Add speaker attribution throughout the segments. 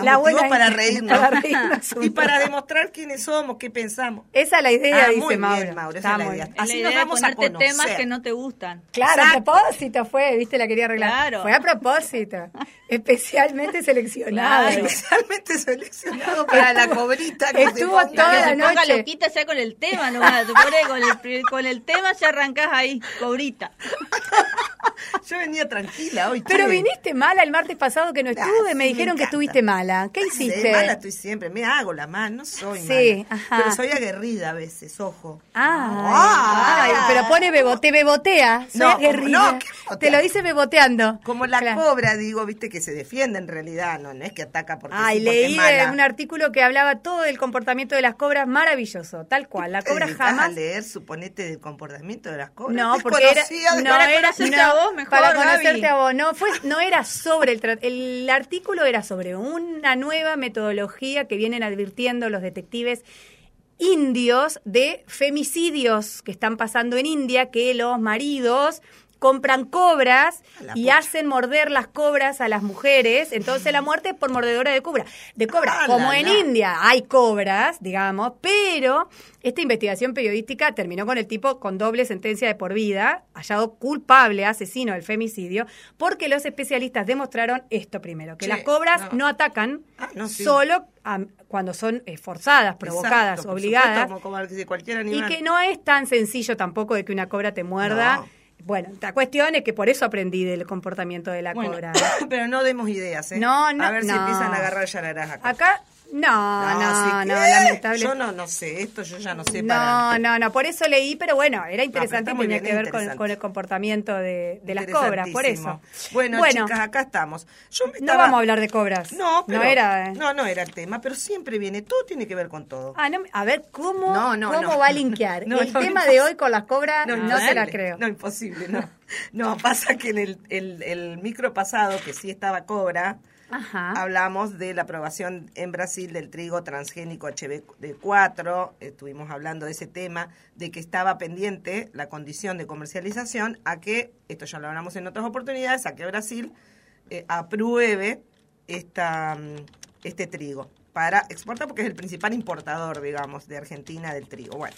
Speaker 1: da
Speaker 2: La
Speaker 1: motivos
Speaker 2: buena
Speaker 1: para reírnos.
Speaker 2: para reírnos
Speaker 1: y para demostrar quiénes somos, qué pensamos.
Speaker 2: Esa es la idea,
Speaker 1: Ah,
Speaker 2: dice
Speaker 1: muy
Speaker 2: Mauro.
Speaker 1: bien, Mauro, esa es la idea. Así
Speaker 3: la
Speaker 1: nos
Speaker 3: de
Speaker 1: vamos a
Speaker 3: ponerte temas
Speaker 1: conocer.
Speaker 3: que no te gustan.
Speaker 2: Claro, a propósito fue, viste, la quería arreglar.
Speaker 3: Claro.
Speaker 2: Fue a propósito, especialmente seleccionado.
Speaker 3: Claro.
Speaker 1: Especialmente seleccionado para la cobrita que
Speaker 2: estuvo toda la
Speaker 3: se ponga
Speaker 2: noche.
Speaker 3: loquita ya con el tema nomás. Te con el, con el tema ya arrancás ahí, cobrita.
Speaker 1: Yo venía tranquila hoy.
Speaker 2: Pero
Speaker 1: che.
Speaker 2: viniste mala el martes pasado que no
Speaker 1: Ah,
Speaker 2: estuve,
Speaker 1: sí,
Speaker 2: me
Speaker 1: me
Speaker 2: dijeron que estuviste mala. ¿Qué hiciste?
Speaker 1: mala estoy siempre, me hago la mal, no soy
Speaker 2: Sí,
Speaker 1: mala.
Speaker 2: ajá.
Speaker 1: Pero soy aguerrida a veces, ojo.
Speaker 2: Ah,
Speaker 1: Ay.
Speaker 2: ay, pero pone bebo, te bebotea. Soy
Speaker 1: No,
Speaker 2: aguerrida.
Speaker 1: no, ¿qué
Speaker 2: te lo dice beboteando.
Speaker 1: Como la
Speaker 2: Claro.
Speaker 1: cobra, digo, viste, que se defiende en realidad, no, no es que ataca porque,
Speaker 2: Ay,
Speaker 1: sí, porque
Speaker 2: leí
Speaker 1: es
Speaker 2: un artículo que hablaba todo del comportamiento de las cobras, maravilloso, tal cual. La
Speaker 1: ¿Te
Speaker 2: cobra
Speaker 1: dedicás
Speaker 2: jamás.
Speaker 1: a leer, suponete, del comportamiento de las cobras?
Speaker 2: No,
Speaker 1: Te
Speaker 2: porque era, no
Speaker 3: para
Speaker 2: era
Speaker 3: conocerte
Speaker 2: no,
Speaker 3: a vos mejor,
Speaker 2: para
Speaker 3: Gaby.
Speaker 2: conocerte a vos. No, fue, no era sobre el el artículo era sobre una nueva metodología que vienen advirtiendo los detectives indios de femicidios que están pasando en India, que los maridos compran cobras y hacen morder las cobras a las mujeres, entonces la muerte es por mordedora de cobra. De cobra,
Speaker 1: Ah,
Speaker 2: como
Speaker 1: la,
Speaker 2: en
Speaker 1: la.
Speaker 2: India hay cobras, digamos, pero esta investigación periodística terminó con el tipo con doble sentencia de por vida, hallado culpable, asesino del femicidio, porque los especialistas demostraron esto primero, que
Speaker 1: Sí,
Speaker 2: las cobras no,
Speaker 1: no.
Speaker 2: atacan
Speaker 1: Ah, no, sí.
Speaker 2: solo a- cuando son eh, forzadas, provocadas,
Speaker 1: Exacto,
Speaker 2: obligadas,
Speaker 1: supuesto, como, como de cualquier
Speaker 2: y que no es tan sencillo tampoco de que una cobra te muerda.
Speaker 1: No.
Speaker 2: Bueno, la cuestión es que por eso aprendí del comportamiento de la
Speaker 1: Bueno,
Speaker 2: cobra.
Speaker 1: pero no demos ideas, ¿eh?
Speaker 2: No, no,
Speaker 1: A ver si empiezan a agarrar yararás acá.
Speaker 2: Acá, no, no, no,
Speaker 1: qué.
Speaker 2: lamentable.
Speaker 1: Yo no, no sé, esto yo ya no sé
Speaker 2: No,
Speaker 1: para...
Speaker 2: no, no, por eso leí, pero bueno, era interesante
Speaker 1: muy
Speaker 2: tenía
Speaker 1: bien,
Speaker 2: que ver con, el comportamiento de, de las cobras, por eso.
Speaker 1: Bueno, chicas, acá estamos. Yo me
Speaker 2: no vamos a hablar de cobras.
Speaker 1: No, pero,
Speaker 2: no era. eh.
Speaker 1: no, no era el tema, pero siempre viene, todo tiene que ver con todo.
Speaker 2: Ah, no, a ver, ¿cómo,
Speaker 1: No, no,
Speaker 2: cómo
Speaker 1: no.
Speaker 2: va a linkear?
Speaker 1: No,
Speaker 2: el
Speaker 1: no,
Speaker 2: tema
Speaker 1: no.
Speaker 2: de hoy con las cobras no, se la creo.
Speaker 1: No, imposible, no. No, pasa que en el, el, el micro pasado, que sí estaba cobra,
Speaker 2: Ajá.
Speaker 1: hablamos de la aprobación en Brasil del trigo transgénico HB4, estuvimos hablando de ese tema, de que estaba pendiente la condición de comercialización a que, esto ya lo hablamos en otras oportunidades, a que Brasil eh, apruebe esta, mm, este trigo para exportar, porque es el principal importador, digamos, de Argentina del trigo. Bueno,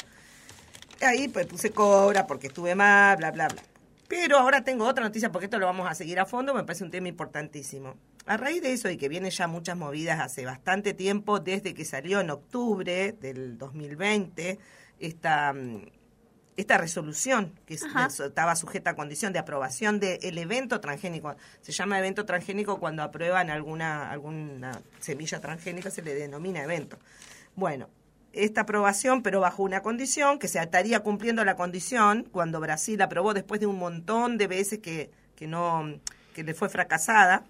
Speaker 1: ahí pues puse cobra porque estuve mal, bla, bla, bla. Pero ahora tengo otra noticia porque esto lo vamos a seguir a fondo, me parece un tema importantísimo. A raíz de eso y que vienen ya muchas movidas hace bastante tiempo, desde que salió en octubre del 2020 esta, mm, esta resolución que
Speaker 2: Ajá.
Speaker 1: estaba sujeta a condición de aprobación del evento transgénico. Se llama evento transgénico cuando aprueban alguna, alguna semilla transgénica, se le denomina evento. Bueno, esta aprobación, pero bajo una condición, que se estaría cumpliendo la condición cuando Brasil aprobó después de un montón de veces que, que no que le fue fracasada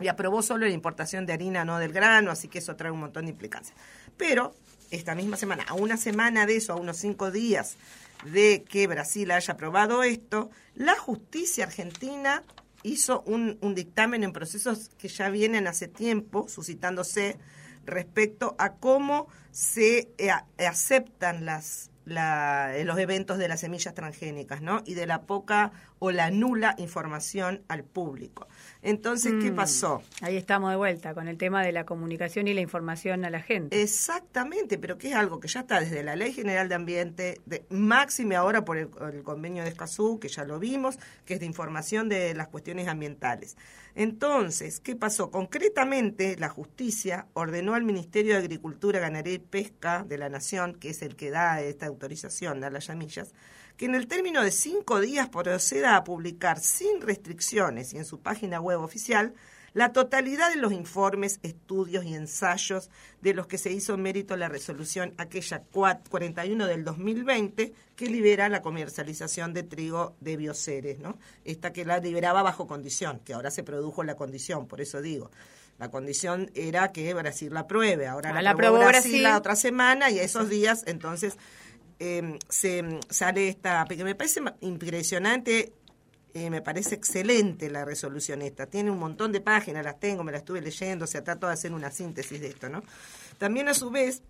Speaker 1: y aprobó solo la importación de harina, no del grano, así que eso trae un montón de implicancias. Pero esta misma semana, a una semana de eso, a unos cinco días de que Brasil haya aprobado esto, la justicia argentina hizo un, dictamen en procesos que ya vienen hace tiempo suscitándose respecto a cómo se eh, aceptan las la- los eventos de las semillas transgénicas, ¿no? Y de la poca o la nula información al público. Entonces, ¿qué
Speaker 2: Mm.
Speaker 1: pasó?
Speaker 2: Ahí estamos de vuelta con el tema de la comunicación y la información a la gente.
Speaker 1: Exactamente, pero que es algo que ya está desde la Ley General de Ambiente, de, máxime ahora por el, el convenio de Escazú, que ya lo vimos, que es de información de las cuestiones ambientales. Entonces, ¿qué pasó? Concretamente, la justicia ordenó al Ministerio de Agricultura, Ganadería y Pesca de la Nación, que es el que da esta autorización a las llamillas, que en el término de cinco días proceda a publicar sin restricciones y en su página web oficial la totalidad de los informes, estudios y ensayos de los que se hizo mérito la resolución aquella 4 41 del 2020 que libera la comercialización de trigo de bioceres, ¿no? Esta que la liberaba bajo condición, que ahora se produjo la condición, por eso digo. La condición era que Brasil la apruebe, ahora
Speaker 2: Ah,
Speaker 1: la, aprobó Brasil,
Speaker 2: Brasil.
Speaker 1: la otra semana y esos días entonces eh, se mm, sale esta, que me parece impresionante, eh, me parece excelente la resolución esta. Tiene un montón de páginas, las tengo, me las estuve leyendo, se trato de hacer una síntesis de esto, ¿no? También a su vez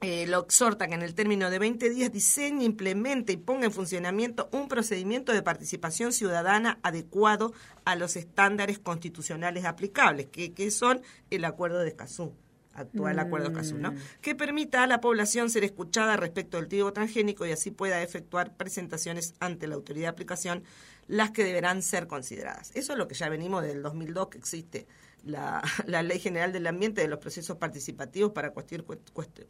Speaker 1: eh, lo exhorta que en el término de 20 días diseñe, implemente y ponga en funcionamiento un procedimiento de participación ciudadana adecuado a los estándares constitucionales aplicables, que, que son el Acuerdo de Escazú actual acuerdo Escazú, ¿no? Que permita a la población ser escuchada respecto del trigo transgénico y así pueda efectuar presentaciones ante la autoridad de aplicación, las que deberán ser consideradas. Eso es lo que ya venimos del 2002 que existe la, la Ley General del Ambiente de los procesos participativos para cualquier,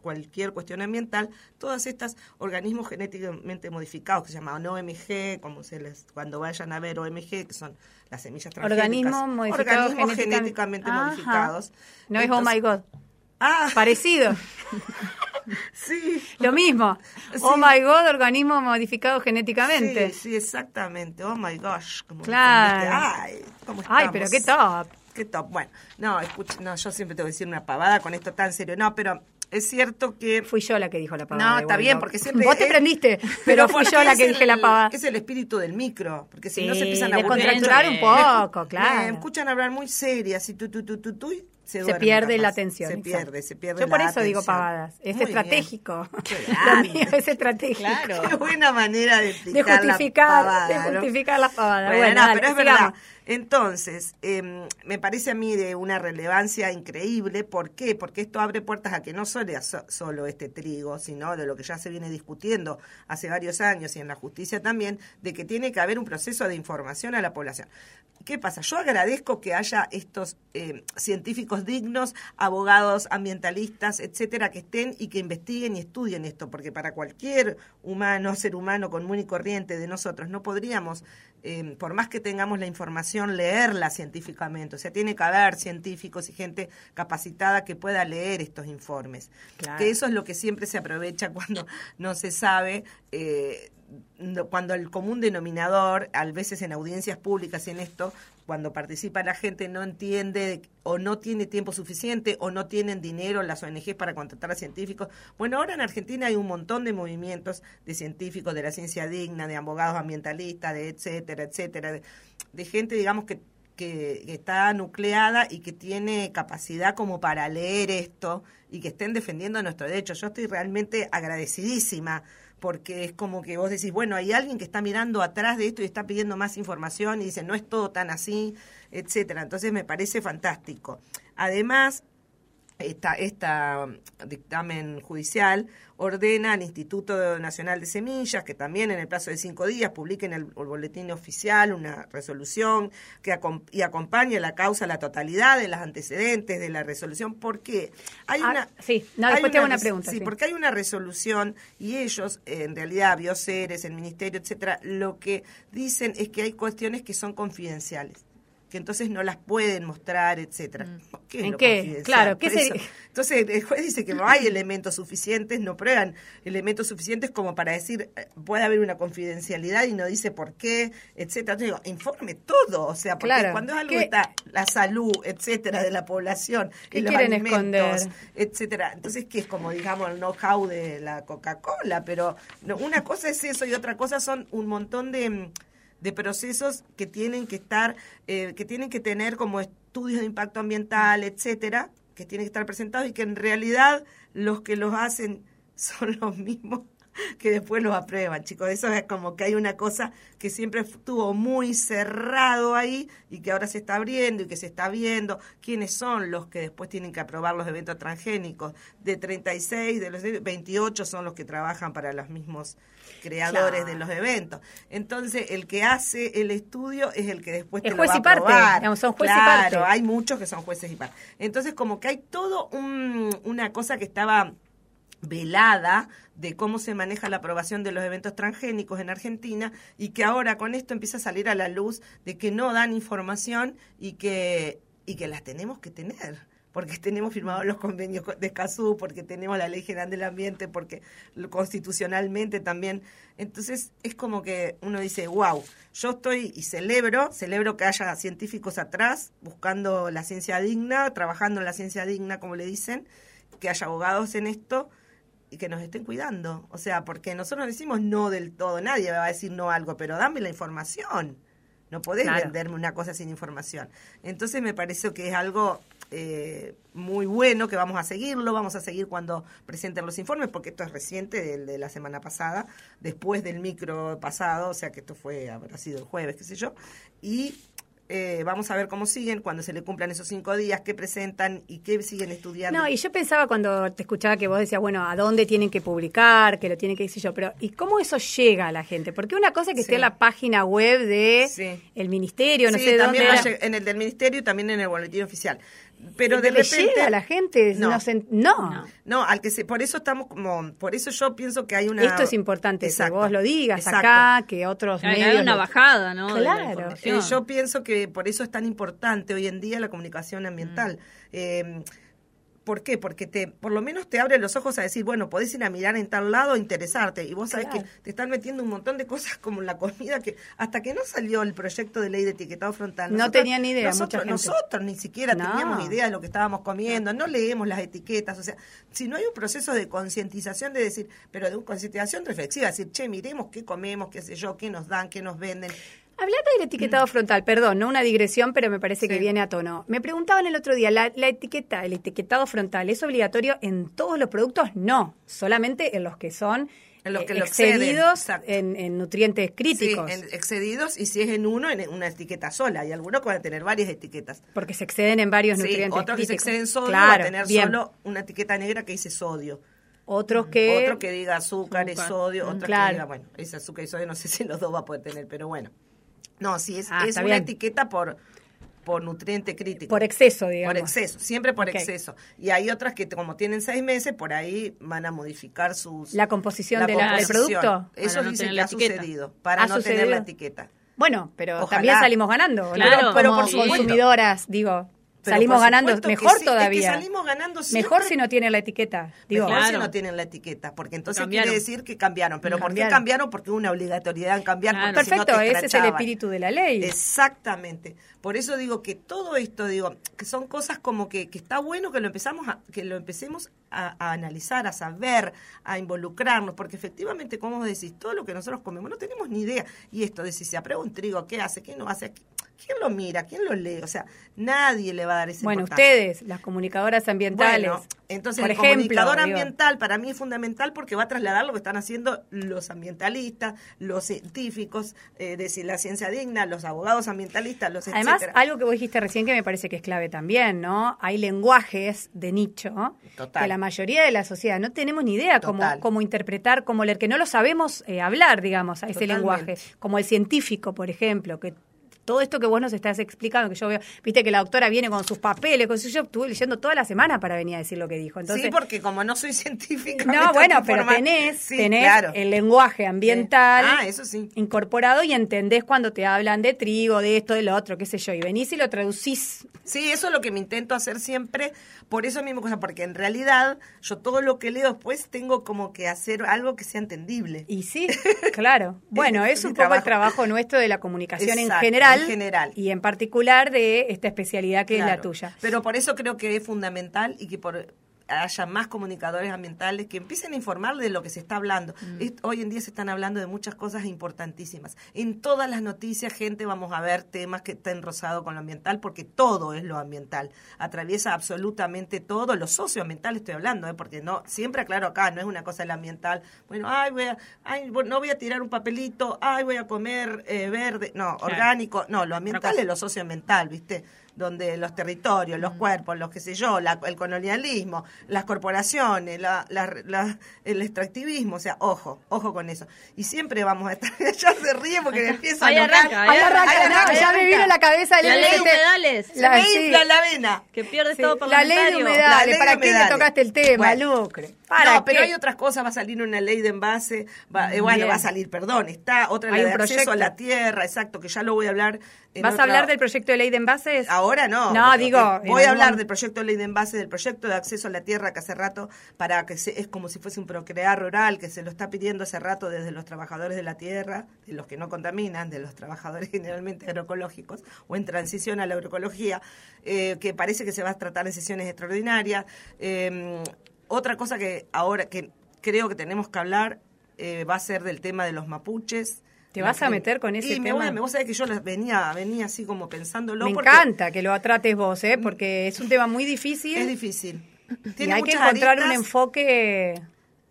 Speaker 1: cualquier cuestión ambiental, todas estas organismos genéticamente modificados que se llaman OMG, como se les cuando vayan a ver OMG, que son las semillas transgénicas,
Speaker 2: Organismos modificados
Speaker 1: organismos
Speaker 2: genéticamente-
Speaker 1: modificados.
Speaker 2: No es oh my god.
Speaker 1: Ah,
Speaker 2: Parecido.
Speaker 1: sí.
Speaker 2: Lo mismo.
Speaker 1: Sí.
Speaker 2: Oh my god, organismo modificado genéticamente.
Speaker 1: Sí, sí, exactamente. Oh my gosh. Como
Speaker 2: Claro.
Speaker 1: Ay, ¿cómo
Speaker 2: Ay, pero qué top.
Speaker 1: Qué top. Bueno, no, escucha, no, yo siempre te voy a decir una pavada con esto tan serio. No, pero es cierto que
Speaker 2: Fui yo la que dijo la pavada.
Speaker 1: No, está bien, porque siempre...
Speaker 2: Vos te prendiste, pero fui yo la que dije
Speaker 1: el-
Speaker 2: la pavada.
Speaker 1: Es el espíritu del micro, porque si
Speaker 2: Sí,
Speaker 1: no se empiezan a
Speaker 2: descontracturar un
Speaker 3: Me-
Speaker 2: poco,
Speaker 1: Me
Speaker 2: claro.
Speaker 1: escuchan hablar muy serias y tú, tú, tú, tú, tú, se,
Speaker 2: Se pierde
Speaker 1: capaz.
Speaker 2: la atención.
Speaker 1: Se
Speaker 2: exacto.
Speaker 1: pierde, se pierde
Speaker 2: Yo por
Speaker 1: la
Speaker 2: eso digo
Speaker 1: atención.
Speaker 2: pavadas. Es
Speaker 1: Muy
Speaker 2: estratégico. Lo mío es estratégico.
Speaker 3: Claro.
Speaker 1: Qué buena manera de
Speaker 2: De
Speaker 1: explicar la
Speaker 2: justificar,
Speaker 1: pavada,
Speaker 2: de
Speaker 1: ¿no?
Speaker 2: justificar las pavadas.
Speaker 1: Bueno,
Speaker 2: Bueno,
Speaker 1: no,
Speaker 2: dale,
Speaker 1: pero es
Speaker 2: sigamos.
Speaker 1: verdad. Entonces, eh, me parece a mí de una relevancia increíble. ¿Por qué? Porque esto abre puertas a que no solo, so- solo este trigo, sino de lo que ya se viene discutiendo hace varios años y en la justicia también, de que tiene que haber un proceso de información a la población. ¿Qué pasa? Yo agradezco que haya estos eh, científicos dignos, abogados ambientalistas, etcétera, que estén y que investiguen y estudien esto, porque para cualquier humano, ser humano común y corriente de nosotros, no podríamos, eh, por más que tengamos la información, leerla científicamente. O sea, tiene que haber científicos y gente capacitada que pueda leer estos informes.
Speaker 2: Claro.
Speaker 1: Que eso es lo que siempre se aprovecha cuando no se sabe. eh, cuando el común denominador, a veces en audiencias públicas y en esto, cuando participa la gente no entiende o no tiene tiempo suficiente o no tienen dinero las ONGs para contratar a científicos. Bueno, ahora en Argentina hay un montón de movimientos de científicos, de la ciencia digna, de abogados ambientalistas, de etcétera, etcétera, de, de gente, digamos, que, que, que está nucleada y que tiene capacidad como para leer esto y que estén defendiendo nuestros derechos. Yo estoy realmente agradecidísima porque es como que vos decís, bueno, hay alguien que está mirando atrás de esto y está pidiendo más información y dice, no es todo tan así, etcétera. Entonces me parece fantástico. Además, esta, esta um, dictamen judicial ordena al Instituto Nacional de Semillas que también en el plazo de cinco días publiquen el, el boletín oficial una resolución que acom- y acompañe la causa la totalidad de los antecedentes de la resolución porque hay
Speaker 2: Ah,
Speaker 1: una
Speaker 2: sí. No,
Speaker 1: hay
Speaker 2: después te hago una pregunta,
Speaker 1: sí,
Speaker 2: sí.
Speaker 1: porque hay una resolución y ellos eh, en realidad Bioceres el ministerio etcétera lo que dicen es que hay cuestiones que son confidenciales que entonces no las pueden mostrar, etcétera. ¿Qué es
Speaker 2: Mm. ¿En
Speaker 1: lo
Speaker 2: qué? Claro, ¿qué sería?
Speaker 1: Entonces el juez dice que no hay elementos suficientes, no prueban elementos suficientes como para decir eh, puede haber una confidencialidad y no dice por qué, etcétera. Entonces digo, informe todo, o sea, porque
Speaker 2: Claro.
Speaker 1: cuando es algo
Speaker 2: ¿Qué-
Speaker 1: que está la salud, etcétera, de la población
Speaker 2: ¿Qué
Speaker 1: y los
Speaker 2: quieren
Speaker 1: alimentos,
Speaker 2: esconder?
Speaker 1: etcétera. Entonces, que es como, digamos, el know-how de la Coca-Cola, pero no, una cosa es eso y otra cosa son un montón de, mm, de procesos que tienen que estar, eh, que tienen que tener como estudios de impacto ambiental, etcétera, que tienen que estar presentados y que en realidad los que los hacen son los mismos que después los aprueban, chicos. Eso es como que hay una cosa que siempre estuvo muy cerrado ahí y que ahora se está abriendo y que se está viendo quiénes son los que después tienen que aprobar los eventos transgénicos. De 36, de los 28 son los que trabajan para los mismos creadores
Speaker 2: Claro.
Speaker 1: de los eventos. Entonces, el que hace el estudio es el que después
Speaker 2: Es
Speaker 1: te
Speaker 2: juez
Speaker 1: lo va
Speaker 2: y
Speaker 1: a
Speaker 2: parte, son juez y
Speaker 1: Claro,
Speaker 2: parte.
Speaker 1: hay muchos que son jueces y parte. Entonces, como que hay todo un- una cosa que estaba velada de cómo se maneja la aprobación de los eventos transgénicos en Argentina y que ahora con esto empieza a salir a la luz de que no dan información y que y que las tenemos que tener porque tenemos firmados los convenios de Escazú, porque tenemos la Ley General del Ambiente, porque constitucionalmente también. Entonces es como que uno dice, wow, yo estoy y celebro, celebro que haya científicos atrás buscando la ciencia digna, trabajando en la ciencia digna, como le dicen, que haya abogados en esto y que nos estén cuidando. O sea, porque nosotros decimos no del todo, nadie va a decir no a algo, pero dame la información. No podés
Speaker 2: Claro.
Speaker 1: venderme una cosa sin información. Entonces me parece que es algo eh, muy bueno bueno, que vamos a seguirlo, vamos a seguir cuando presenten los informes, porque esto es reciente, del de la semana pasada, después del micro pasado, o sea que esto fue, habrá sido el jueves, qué sé yo, y eh, vamos a ver cómo siguen, cuando se le cumplan esos cinco días, qué presentan y qué siguen estudiando.
Speaker 2: No, y yo pensaba cuando te escuchaba que vos decías, bueno, ¿a dónde tienen que publicar? Que lo tienen que decir yo, pero ¿y cómo eso llega a la gente? Porque una cosa es que esté en la página web de
Speaker 1: Sí.
Speaker 2: el ministerio, no
Speaker 1: Sí,
Speaker 2: sé
Speaker 1: también
Speaker 2: dónde.
Speaker 1: va a lleg- en el del ministerio y también en el boletín oficial. Pero
Speaker 2: ¿Y
Speaker 1: de repente
Speaker 2: llega a la gente?
Speaker 1: No.
Speaker 2: No. se- no.
Speaker 3: No.
Speaker 1: No, al que se, por eso estamos como, por eso yo pienso que hay una.
Speaker 2: Esto es importante
Speaker 1: Exacto,
Speaker 2: que vos lo digas
Speaker 1: exacto.
Speaker 2: acá, que otros
Speaker 3: Hay
Speaker 2: medios.
Speaker 3: una
Speaker 2: lo-
Speaker 3: bajada, ¿no?
Speaker 2: Claro.
Speaker 1: Eh, yo pienso que por eso es tan importante hoy en día la comunicación ambiental.
Speaker 2: Mm.
Speaker 1: Eh, ¿Por qué? Porque te, por lo menos te abre los ojos a decir, bueno, podés ir a mirar en tal lado, interesarte. Y vos sabés
Speaker 2: Claro.
Speaker 1: que te están metiendo un montón de cosas como la comida que hasta que no salió el proyecto de ley de etiquetado frontal.
Speaker 2: No tenía ni idea,
Speaker 1: Nosotros,
Speaker 2: mucha gente.
Speaker 1: nosotros ni siquiera
Speaker 2: No.
Speaker 1: teníamos idea de lo que estábamos comiendo, no leemos las etiquetas. O sea, si no hay un proceso de concientización de decir, pero de una concientización reflexiva, decir, che, miremos qué comemos, qué sé yo, qué nos dan, qué nos venden.
Speaker 2: Hablando del etiquetado frontal, perdón, no una digresión, pero me parece que viene a tono. Me preguntaban el otro día, ¿la, la etiqueta, el etiquetado frontal, es obligatorio en todos los productos? No, solamente en los que son
Speaker 1: En los
Speaker 2: eh,
Speaker 1: que lo
Speaker 2: excedidos en, en nutrientes críticos.
Speaker 1: Sí, en- excedidos y si es en uno, en una etiqueta sola. Y algunos van a tener varias etiquetas.
Speaker 2: Porque se exceden en varios
Speaker 1: Sí,
Speaker 2: nutrientes
Speaker 1: otros que se exceden en sodio
Speaker 2: Claro,
Speaker 1: va a tener
Speaker 2: bien.
Speaker 1: solo una etiqueta negra que dice sodio.
Speaker 2: Otros que...
Speaker 1: Otro que diga azúcar,
Speaker 3: Azúcar.
Speaker 1: sodio,
Speaker 2: Mm,
Speaker 1: otro
Speaker 2: claro.
Speaker 1: que diga, bueno, ese azúcar y sodio no sé si los dos va a poder tener, pero bueno. No, sí, es,
Speaker 2: Ah,
Speaker 1: es una
Speaker 2: bien.
Speaker 1: etiqueta por, por nutriente crítico.
Speaker 2: Por exceso, digamos.
Speaker 1: Por exceso, siempre por exceso. Y hay otras que como tienen seis meses, por ahí van a modificar sus...
Speaker 2: La composición la- del producto.
Speaker 1: Eso
Speaker 3: no tener
Speaker 1: que
Speaker 3: la
Speaker 1: ha
Speaker 3: etiqueta.
Speaker 1: sucedido, para
Speaker 2: ¿Ha
Speaker 1: no tener la etiqueta.
Speaker 2: Bueno, pero
Speaker 1: Ojalá.
Speaker 2: también salimos ganando. ¿no?
Speaker 3: Claro,
Speaker 2: Como
Speaker 3: pero por
Speaker 2: consumidoras, digo.
Speaker 1: Pero
Speaker 2: salimos ganando mejor
Speaker 1: sí, es que
Speaker 2: todavía.
Speaker 1: salimos ganando siempre.
Speaker 2: Mejor si no tiene la etiqueta. Digo,
Speaker 1: Mejor si no tienen la etiqueta, porque entonces
Speaker 3: Cambiaron.
Speaker 1: quiere decir que cambiaron. Pero ¿por qué
Speaker 2: Cambiaron.
Speaker 1: cambiaron? Porque hubo una obligatoriedad en cambiar.
Speaker 3: Claro.
Speaker 1: porque si no
Speaker 2: perfecto,
Speaker 1: te
Speaker 2: ese es el espíritu de la ley.
Speaker 1: Exactamente. Por eso digo que todo esto, digo, que son cosas como que, que está bueno que lo empezamos a, que lo empecemos a, a analizar, a saber, a involucrarnos, porque efectivamente, como vos decís, todo lo que nosotros comemos no tenemos ni idea. Y esto de si se aprueba un trigo, ¿qué hace? ¿Qué no hace? ¿Quién lo mira? ¿Quién lo lee? O sea, nadie le va a dar ese
Speaker 2: Bueno, ustedes, las comunicadoras ambientales.
Speaker 1: bueno, entonces
Speaker 2: por
Speaker 1: el
Speaker 2: ejemplo,
Speaker 1: comunicador
Speaker 2: digo,
Speaker 1: ambiental para mí es fundamental porque va a trasladar lo que están haciendo los ambientalistas, los científicos eh, de la ciencia digna, los abogados ambientalistas, los
Speaker 2: Además,
Speaker 1: etcétera.
Speaker 2: algo que vos dijiste recién que me parece que es clave también, ¿no? Hay lenguajes de nicho
Speaker 1: Total.
Speaker 2: que la mayoría de la sociedad no tenemos ni idea cómo, interpretar, cómo leer, que no lo sabemos eh, hablar, digamos, a ese
Speaker 1: Totalmente.
Speaker 2: lenguaje. Como el científico, por ejemplo, que todo esto que vos nos estás explicando, que yo veo, viste que la doctora viene con sus papeles, con su, yo estuve leyendo toda la semana para venir a decir lo que dijo. Entonces,
Speaker 1: sí, porque como no soy científica.
Speaker 2: no, bueno, pero tenés,
Speaker 1: Sí,
Speaker 2: tenés
Speaker 1: claro.
Speaker 2: el lenguaje ambiental
Speaker 1: Ah, eso sí.
Speaker 2: incorporado y entendés cuando te hablan de trigo, de esto, de lo otro, qué sé yo, y venís y lo traducís.
Speaker 1: Sí, eso es lo que me intento hacer siempre, por eso mismo cosa, porque en realidad yo todo lo que leo después tengo como que hacer algo que sea entendible.
Speaker 2: Y sí, claro. Bueno,
Speaker 1: Es
Speaker 2: un poco el
Speaker 1: trabajo.
Speaker 2: nuestro de la comunicación en
Speaker 1: Exacto,
Speaker 2: general,
Speaker 1: en general.
Speaker 2: y en particular de esta especialidad que es la tuya.
Speaker 1: Pero por eso creo que es fundamental y que por haya más comunicadores ambientales que empiecen a informar de lo que se está hablando.
Speaker 2: Mm.
Speaker 1: Hoy en día se están hablando de muchas cosas importantísimas. En todas las noticias, gente, vamos a ver temas que estén rosados con lo ambiental, porque todo es lo ambiental. Atraviesa absolutamente todo, lo socioambiental estoy hablando, ¿eh? porque no siempre aclaro acá, no es una cosa el ambiental. Bueno, ay, voy a, ay, bueno, no voy a tirar un papelito, ay, voy a comer eh, verde, no, orgánico, no, lo ambiental es lo socioambiental, ¿viste? Donde los territorios, los cuerpos, los qué sé yo, la- el colonialismo, las corporaciones, la, la- la- el extractivismo, o sea, ojo, ojo con eso. Y siempre vamos a estar, ya se ríe porque me empieza
Speaker 3: Ahí
Speaker 1: a
Speaker 3: arranca,
Speaker 2: Ahí arranca,
Speaker 1: ahí
Speaker 2: no,
Speaker 1: arranca,
Speaker 2: ya me vino
Speaker 1: arranca.
Speaker 2: la cabeza el
Speaker 3: La ley de humedales.
Speaker 1: Se
Speaker 2: La-
Speaker 1: me
Speaker 2: sí.
Speaker 1: infla la vena.
Speaker 3: Que pierde
Speaker 2: Sí,
Speaker 3: todo
Speaker 2: la ley de humedales,
Speaker 1: ley
Speaker 2: ¿para
Speaker 1: de
Speaker 2: qué le tocaste el tema,
Speaker 1: Bueno.
Speaker 2: Lucre? ¿Para
Speaker 1: no, pero
Speaker 2: qué?
Speaker 1: hay otras cosas, va a salir una ley de envase, va- eh, bueno, va a salir, perdón, está otra ley de acceso
Speaker 2: proyecto.
Speaker 1: a la tierra, exacto, que ya lo voy a hablar. en
Speaker 2: ¿Vas a hablar del proyecto de ley de envases?
Speaker 1: Ahora no.
Speaker 2: No, digo,
Speaker 1: Voy a hablar del proyecto de ley de envase, del proyecto de acceso a la tierra que hace rato, para que se- es como si fuese un procrear rural, que se lo está pidiendo hace rato desde los trabajadores de la tierra, de los que no contaminan, de los trabajadores generalmente agroecológicos, o en transición a la agroecología, eh, que parece que se va a tratar en sesiones extraordinarias. Eh, otra cosa que ahora que creo que tenemos que hablar eh, va a ser del tema de los mapuches.
Speaker 2: ¿Te vas a meter con ese
Speaker 1: y me voy a-
Speaker 2: tema?
Speaker 1: me- vos sabés que yo venía, venía así como pensándolo.
Speaker 2: Me
Speaker 1: porque
Speaker 2: encanta que lo trates vos, ¿eh? porque es un tema muy difícil.
Speaker 1: Es difícil.
Speaker 2: Y
Speaker 1: Tiene
Speaker 2: hay que encontrar un enfoque.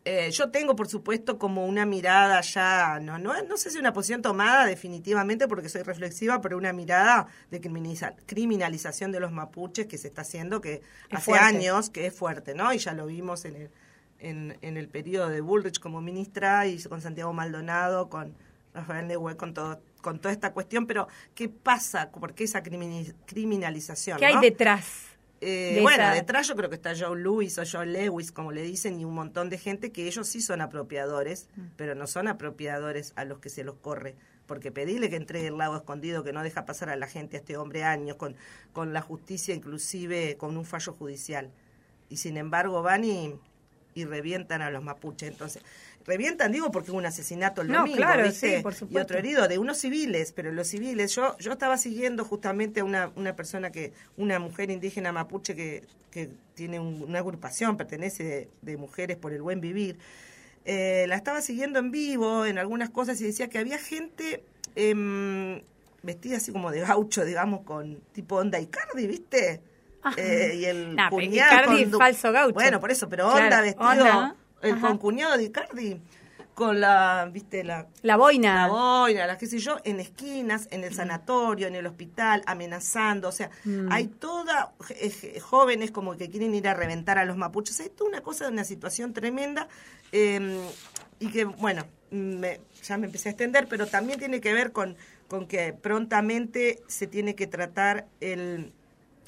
Speaker 1: Eh, yo tengo, por supuesto, como una mirada ya, no, no, no sé si una posición tomada definitivamente porque soy reflexiva, pero una mirada de criminaliza- criminalización de los mapuches que se está haciendo, que
Speaker 2: Es
Speaker 1: hace
Speaker 2: fuerte.
Speaker 1: años que es fuerte, ¿no? Y ya lo vimos en el, en, en el periodo de Bullrich como ministra y con Santiago Maldonado, con Rafael Legue, con todo con toda esta cuestión, pero ¿qué pasa? ¿Por qué esa criminalización?
Speaker 2: ¿Qué hay
Speaker 1: no?
Speaker 2: detrás?
Speaker 1: Eh,
Speaker 2: de
Speaker 1: bueno,
Speaker 2: esa-
Speaker 1: detrás yo creo que está Joe Lewis o Joe Lewis, como le dicen, y un montón de gente que ellos sí son apropiadores,
Speaker 2: Mm.
Speaker 1: pero no son apropiadores a los que se los corre. Porque pedirle que entregue el lago escondido, que no deja pasar a la gente, a este hombre años, con, con la justicia, inclusive con un fallo judicial. Y sin embargo van y, y revientan a los mapuches. Entonces, revientan, digo, porque hubo un asesinato el
Speaker 2: No,
Speaker 1: domingo,
Speaker 2: claro,
Speaker 1: ¿viste?
Speaker 2: sí, por
Speaker 1: Y otro herido de unos civiles, pero los civiles, yo yo estaba siguiendo justamente a una, una persona que, una mujer indígena mapuche que, que tiene un- una agrupación, pertenece de, de Mujeres por el Buen Vivir, eh, la estaba siguiendo en vivo en algunas cosas y decía que había gente em, vestida así como de gaucho, digamos, con tipo onda Icardi, ¿viste? Eh, y el
Speaker 2: Nah,
Speaker 1: cuñado
Speaker 2: Icardi
Speaker 1: con
Speaker 2: falso gaucho.
Speaker 1: Bueno, por eso, pero
Speaker 2: Claro,
Speaker 1: onda vestido,
Speaker 2: onda.
Speaker 1: El
Speaker 2: Ajá.
Speaker 1: con cuñado de Icardi, con la, viste, la
Speaker 2: La boina.
Speaker 1: la boina, las qué sé yo, en esquinas, en el sanatorio, en el hospital, amenazando. O sea,
Speaker 2: Mm.
Speaker 1: hay toda, eh, jóvenes como que quieren ir a reventar a los mapuches. Hay toda una cosa, una situación tremenda. eh, y que, bueno, me- ya me empecé a extender, pero también tiene que ver con, con que prontamente se tiene que tratar el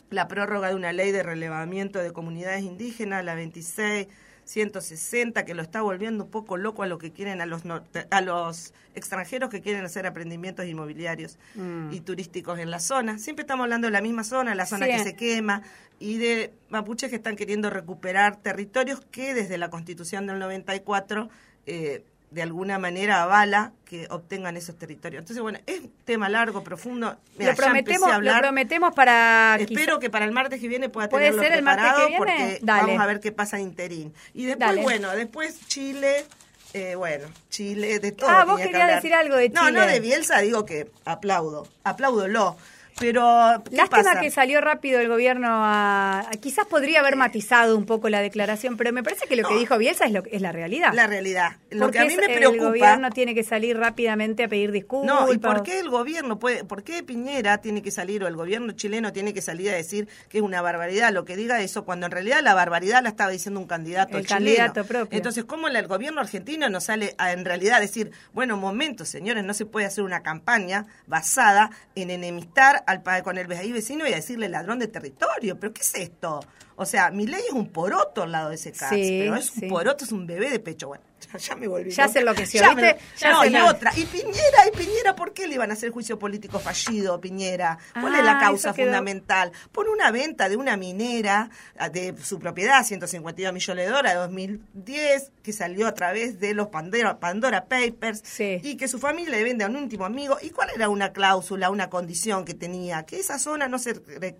Speaker 1: la prórroga de una ley de relevamiento de comunidades indígenas, la 26 160, que lo está volviendo un poco loco a lo que quieren a los norte- a los extranjeros que quieren hacer aprendimientos inmobiliarios
Speaker 2: Mm.
Speaker 1: y turísticos en la zona. Siempre estamos hablando de la misma zona, la zona
Speaker 2: Sí.
Speaker 1: que se quema y de mapuches que están queriendo recuperar territorios que desde la Constitución del 94 eh, de alguna manera avala que obtengan esos territorios. Entonces, bueno, es un tema largo, profundo. Mira,
Speaker 2: lo prometemos,
Speaker 1: a hablar.
Speaker 2: lo prometemos para
Speaker 1: Espero que para el martes que viene pueda
Speaker 2: ¿Puede
Speaker 1: tenerlo
Speaker 2: ser el martes
Speaker 1: preparado
Speaker 2: que viene?
Speaker 1: porque
Speaker 2: Dale.
Speaker 1: vamos a ver qué pasa en interín. Y después,
Speaker 2: Dale.
Speaker 1: bueno, después Chile, eh, bueno, Chile, de todo.
Speaker 2: Ah, vos
Speaker 1: que
Speaker 2: querías decir algo de
Speaker 1: No, no
Speaker 2: Chile.
Speaker 1: de Bielsa, digo que aplaudo, aplaudolo. Pero, ¿qué
Speaker 2: Lástima
Speaker 1: pasa?
Speaker 2: que salió rápido el gobierno a, a- Quizás podría haber matizado un poco la declaración, pero me parece que lo que dijo Bielsa es, lo, es la realidad.
Speaker 1: La realidad. Lo
Speaker 2: Porque
Speaker 1: que a mí
Speaker 2: es-
Speaker 1: me
Speaker 2: el
Speaker 1: preocupa...
Speaker 2: gobierno tiene que salir rápidamente a pedir disculpas.
Speaker 1: No, ¿y por qué el gobierno puede, por qué Piñera tiene que salir o el gobierno chileno tiene que salir a decir que es una barbaridad lo que diga eso cuando en realidad la barbaridad la estaba diciendo un candidato
Speaker 2: El
Speaker 1: chileno?
Speaker 2: candidato propio.
Speaker 1: Entonces, ¿cómo el gobierno argentino no sale a en realidad decir, bueno, un momento, señores, no se puede hacer una campaña basada en enemistar al con el ahí vecino y a decirle ladrón de territorio? ¿Pero qué es esto? O sea, mi ley es un poroto al lado de ese caso,
Speaker 2: Sí,
Speaker 1: pero es
Speaker 2: sí.
Speaker 1: un poroto, es un bebé de pecho. Bueno, ya, ya me volví.
Speaker 2: Ya
Speaker 1: loca.
Speaker 2: se enloqueció,
Speaker 1: Ya me-
Speaker 2: ¿viste? Ya
Speaker 1: no,
Speaker 2: se
Speaker 1: y
Speaker 2: la-
Speaker 1: otra. Y Piñera, y Piñera, ¿por qué le iban a hacer juicio político fallido, Piñera? ¿Cuál es
Speaker 2: Ah,
Speaker 1: la causa
Speaker 2: eso quedó-
Speaker 1: fundamental? Por una venta de una minera ah, de su propiedad, 152 millones de dólares, 2010, que salió a través de los Pandora, Pandora Papers,
Speaker 2: Sí.
Speaker 1: y que su familia le vende a un último amigo. ¿Y cuál era una cláusula, una condición que tenía? Que esa zona no se,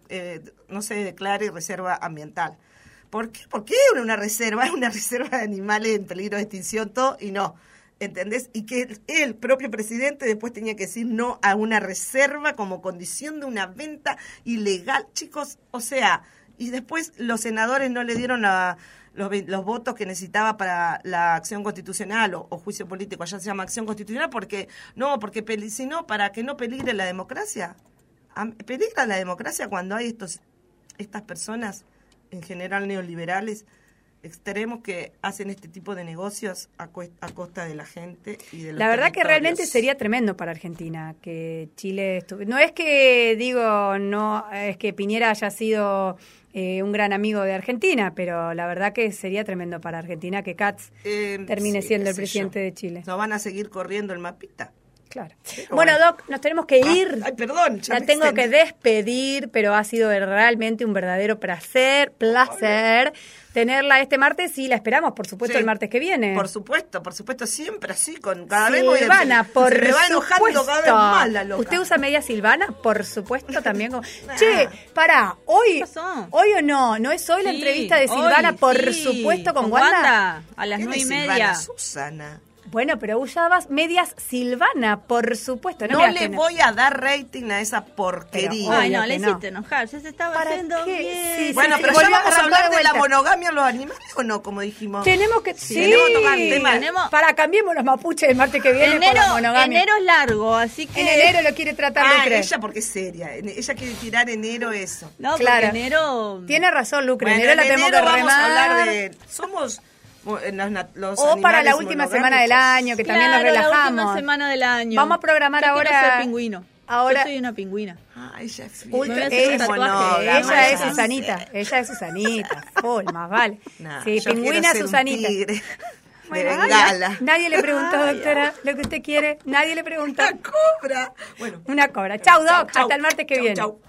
Speaker 1: eh, no se declare reserva ambiental. ¿Por qué? ¿Por qué una reserva? Es una reserva de animales en peligro de extinción, todo, y no. ¿Entendés? Y que el, propio presidente después tenía que decir no a una reserva como condición de una venta ilegal. Chicos, o sea, y después los senadores no le dieron los, votos que necesitaba para la acción constitucional o, juicio político, allá se llama acción constitucional, porque no, porque si no, para que no peligre la democracia. Peligra la democracia cuando hay estos estas personas, en general neoliberales, extremos que hacen este tipo de negocios a, a costa de la gente y de los
Speaker 2: La verdad que realmente sería tremendo para Argentina que Chile estuviera. No es que digo, no es que Piñera haya sido eh, un gran amigo de Argentina, pero la verdad que sería tremendo para Argentina que Katz
Speaker 1: Eh,
Speaker 2: termine
Speaker 1: sí,
Speaker 2: siendo el presidente
Speaker 1: yo.
Speaker 2: de Chile.
Speaker 1: No van a seguir corriendo el mapita.
Speaker 2: Claro.
Speaker 1: Pero
Speaker 2: Bueno,
Speaker 1: bueno.
Speaker 2: Doc, nos tenemos que ir.
Speaker 1: Ah, ay, perdón, ya
Speaker 2: La
Speaker 1: me
Speaker 2: tengo que despedir, pero ha sido realmente un verdadero placer, placer tenerla este martes y la esperamos, por supuesto,
Speaker 1: Sí.
Speaker 2: el martes que viene.
Speaker 1: Por supuesto, por supuesto, siempre así, con cada vez voy a-
Speaker 2: Silvana, por
Speaker 1: se me va enojando
Speaker 2: supuesto.
Speaker 1: cada vez más la loca.
Speaker 2: ¿Usted usa media Silvana? Por supuesto, también. Como... Che, pará, hoy,
Speaker 3: ¿Qué pasó?
Speaker 2: hoy o no, no es hoy la entrevista de
Speaker 3: hoy,
Speaker 2: Silvana, por
Speaker 3: sí,
Speaker 2: supuesto, con,
Speaker 3: con
Speaker 2: Wanda.
Speaker 3: Wanda, a las
Speaker 1: ¿Quién
Speaker 3: nueve y media.
Speaker 1: Silvana? Susana.
Speaker 2: Bueno, pero usabas medias Silvana, por supuesto. No,
Speaker 1: No le
Speaker 2: no.
Speaker 1: voy a dar rating a esa porquería.
Speaker 2: Pero,
Speaker 3: Ay, no, le
Speaker 2: que no.
Speaker 3: hiciste enojar. Ya se estaba
Speaker 2: ¿Para
Speaker 3: haciendo
Speaker 2: qué?
Speaker 3: bien.
Speaker 2: Sí, sí,
Speaker 1: bueno,
Speaker 2: sí,
Speaker 1: pero ya
Speaker 2: volvió a
Speaker 1: vamos a hablar
Speaker 2: de
Speaker 1: de la monogamia en los animales o no, como dijimos.
Speaker 2: Tenemos que
Speaker 1: Sí,
Speaker 2: sí,
Speaker 1: tenemos que tocar.
Speaker 3: Tenemos-
Speaker 2: Para cambiemos los mapuches el martes que viene por
Speaker 3: enero,
Speaker 2: la monogamia.
Speaker 3: enero es largo, así que...
Speaker 2: En enero lo quiere tratar
Speaker 1: Ah,
Speaker 2: Lucre.
Speaker 1: ella porque es seria. En- Ella quiere tirar enero eso.
Speaker 3: No,
Speaker 2: Claro.
Speaker 3: enero...
Speaker 2: Tiene razón, Lucre.
Speaker 1: Bueno,
Speaker 2: enero la
Speaker 1: en
Speaker 2: tenemos que
Speaker 1: vamos
Speaker 2: remar.
Speaker 1: a hablar de... Somos los, nat- los
Speaker 2: o para la última semana del año, que también nos
Speaker 3: Claro, la
Speaker 2: relajamos.
Speaker 3: última semana del año.
Speaker 2: Vamos a programar
Speaker 3: Yo
Speaker 2: ahora-
Speaker 3: ser pingüino.
Speaker 2: ahora-
Speaker 3: Yo soy una pingüina.
Speaker 1: Ah, ella es
Speaker 2: Ultra- ella, es Susanita, ella es Susanita, full, más vale.
Speaker 1: Nah,
Speaker 2: sí, pingüina Susanita.
Speaker 1: tigre de
Speaker 2: Bueno,
Speaker 1: bengala.
Speaker 2: Nadie le preguntó, doctora, lo que usted quiere. Nadie le preguntó.
Speaker 1: Una cobra. Bueno.
Speaker 2: Una cobra. Chau, Doc.
Speaker 1: Chau, chau.
Speaker 2: Hasta el martes que
Speaker 1: Chau,
Speaker 2: viene.
Speaker 1: chau.